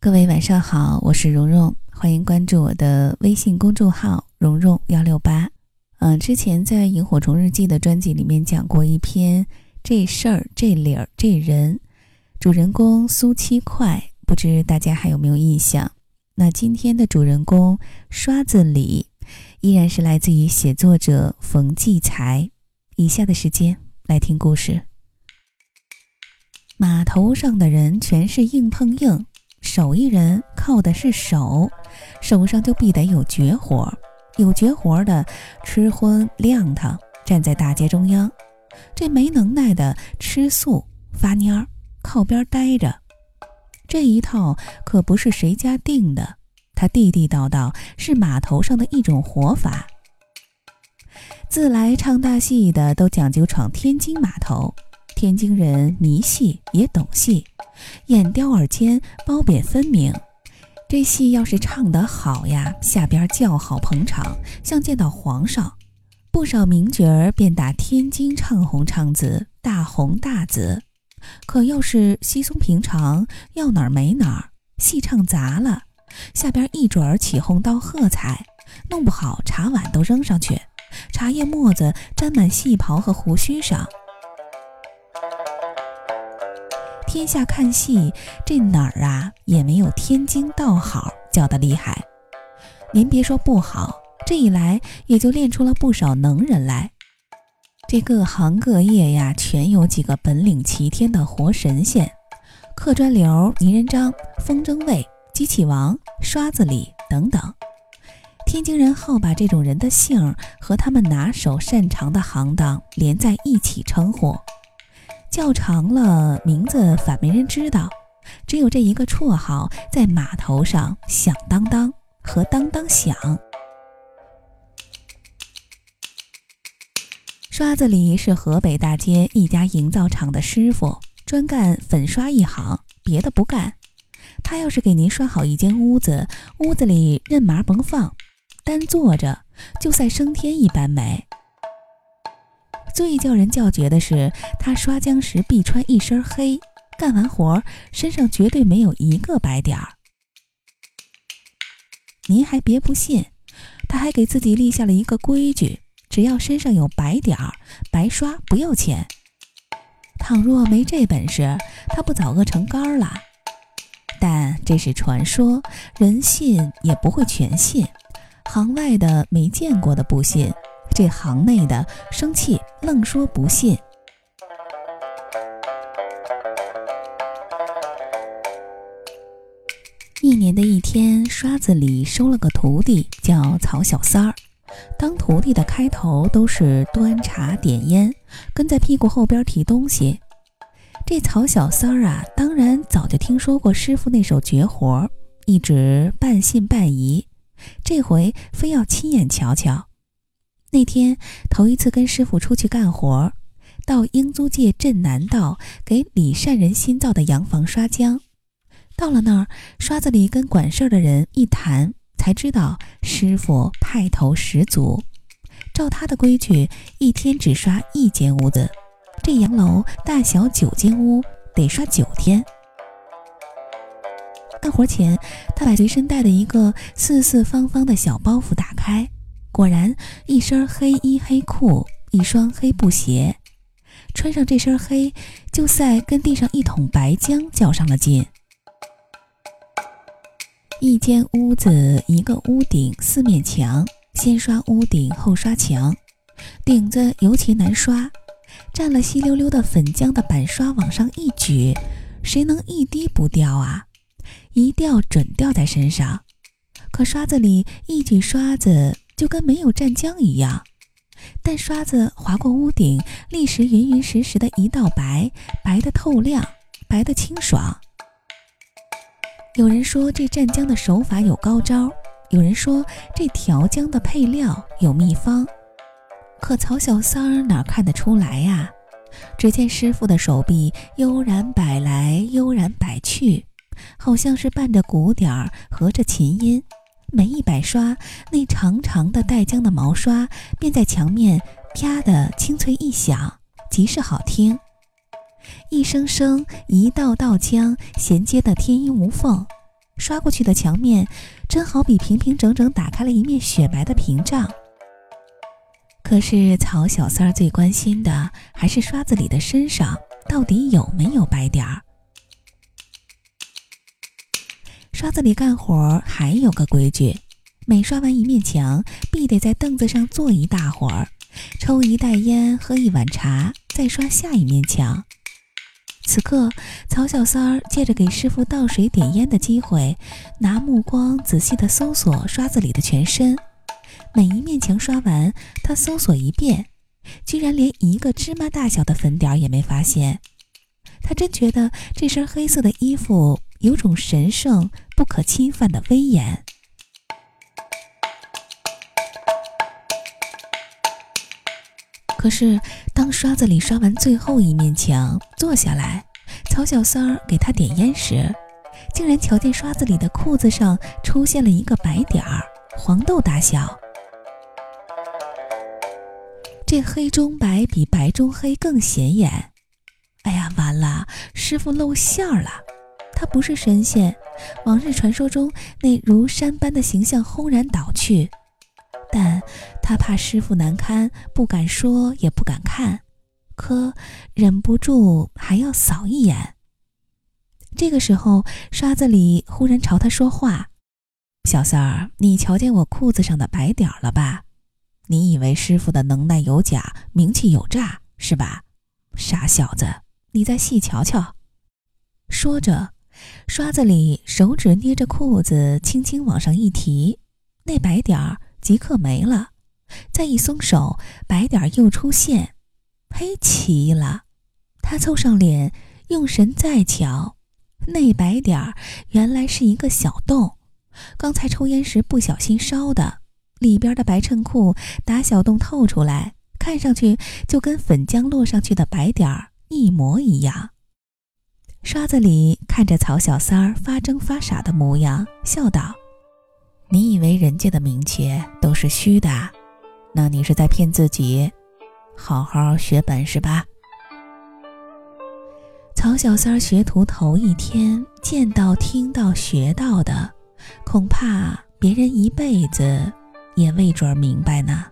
各位晚上好，我是蓉蓉，欢迎关注我的微信公众号“蓉蓉幺六八”。嗯，之前在《萤火虫日记》的专辑里面讲过一篇这事儿、这理儿、这人，主人公苏七块，不知大家还有没有印象？那今天的主人公刷子李，依然是来自于写作者冯骥才。以下的时间来听故事。码头上的人全是硬碰硬。手艺人靠的是手，手上就必得有绝活。有绝活的吃荤亮堂，站在大街中央；这没能耐的吃素发蔫儿，靠边待着。这一套可不是谁家定的，他地地道道是码头上的一种活法。自来唱大戏的都讲究闯天津码头。天津人迷戏也懂戏，眼雕耳尖，褒贬分明。这戏要是唱得好呀，下边叫好捧场，像见到皇上。不少名角儿便打天津唱红唱紫，大红大紫。可要是稀松平常，要哪儿没哪儿，戏唱砸了，下边一准儿起哄到喝彩，弄不好茶碗都扔上去，茶叶沫子沾满戏袍和胡须上。天下看戏，这哪儿啊也没有天津道好叫的厉害。您别说不好，这一来也就练出了不少能人来。这各行各业呀，全有几个本领齐天的活神仙：刻砖流、泥人张、风筝卫、机器王、刷子李等等。天津人好把这种人的姓儿和他们拿手擅长的行当连在一起称呼。叫长了，名字反没人知道，只有这一个绰号在码头上响当当和当当响。刷子李是河北大街一家营造厂的师傅，专干粉刷一行，别的不干。他要是给您刷好一间屋子，屋子里任麻甭放，单坐着就赛升天一般美。最叫人叫绝的是，他刷浆时必穿一身黑，干完活身上绝对没有一个白点儿。您还别不信，他还给自己立下了一个规矩：只要身上有白点儿，白刷不要钱。倘若没这本事，他不早饿成干儿了？但这是传说，人信也不会全信，行外的没见过的不信。这行内的生气，愣说不信。一年的一天，刷子李收了个徒弟，叫曹小三儿。当徒弟的开头都是端茶点烟，跟在屁股后边提东西。这曹小三儿啊，当然早就听说过师傅那手绝活，一直半信半疑。这回非要亲眼瞧瞧。那天头一次跟师傅出去干活，到英租界镇南道给李善人新造的洋房刷浆。到了那儿，刷子李跟管事儿的人一谈，才知道师傅派头十足。照他的规矩，一天只刷一间屋子，这洋楼大小九间屋，得刷九天。干活前，他把随身带的一个四四方方的小包袱打开。果然，一身黑衣黑裤，一双黑布鞋，穿上这身黑，就赛跟地上一桶白浆较上了劲。一间屋子，一个屋顶，四面墙，先刷屋顶，后刷墙，顶子尤其难刷，蘸了稀溜溜的粉浆的板刷往上一举，谁能一滴不掉啊？一掉准掉在身上。可刷子里一举刷子。就跟没有蘸浆一样，但刷子划过屋顶，立时匀匀实实的一道白，白的透亮，白的清爽。有人说这蘸浆的手法有高招，有人说这调浆的配料有秘方。可曹小三儿哪看得出来呀？只见师傅的手臂悠然摆来，悠然摆去，好像是伴着鼓点儿，合着琴音。每一百刷，那长长的带浆的毛刷便在墙面啪的清脆一响，极是好听。一声声，一道道浆衔接的天衣无缝，刷过去的墙面，真好比平平整整打开了一面雪白的屏障。可是曹小三儿最关心的还是刷子里的身上到底有没有白点儿。刷子里干活还有个规矩，每刷完一面墙，必得在凳子上坐一大会儿，抽一袋烟，喝一碗茶，再刷下一面墙。此刻，曹小三儿借着给师傅倒水点烟的机会，拿目光仔细地搜索刷子里的全身。每一面墙刷完，他搜索一遍，居然连一个芝麻大小的粉点也没发现。他真觉得这身黑色的衣服有种神圣不可侵犯的威严。可是，当刷子里刷完最后一面墙，坐下来，曹小三儿给他点烟时，竟然瞧见刷子里的裤子上出现了一个白点儿，黄豆大小。这黑中白比白中黑更显眼。哎呀，完了，师傅露馅儿了！他不是神仙，往日传说中那如山般的形象轰然倒去。但他怕师傅难堪，不敢说，也不敢看，可忍不住还要扫一眼。这个时候，刷子里忽然朝他说话：“小三儿，你瞧见我裤子上的白点儿了吧？”你以为师傅的能耐有假，名气有诈是吧？傻小子，你再细瞧瞧。说着，刷子里手指捏着裤子，轻轻往上一提，那白点儿即刻没了。再一松手，白点儿又出现。嘿，奇了！他凑上脸，用神再瞧，那白点儿原来是一个小洞，刚才抽烟时不小心烧的。里边的白衬裤打小洞透出来，看上去就跟粉浆落上去的白点儿一模一样。刷子里看着曹小三儿发怔发傻的模样，笑道：“你以为人家的名气都是虚的？那你是在骗自己。好好学本事吧。”曹小三儿学徒头一天，见到、听到、学到的，恐怕别人一辈子。也未准明白呢。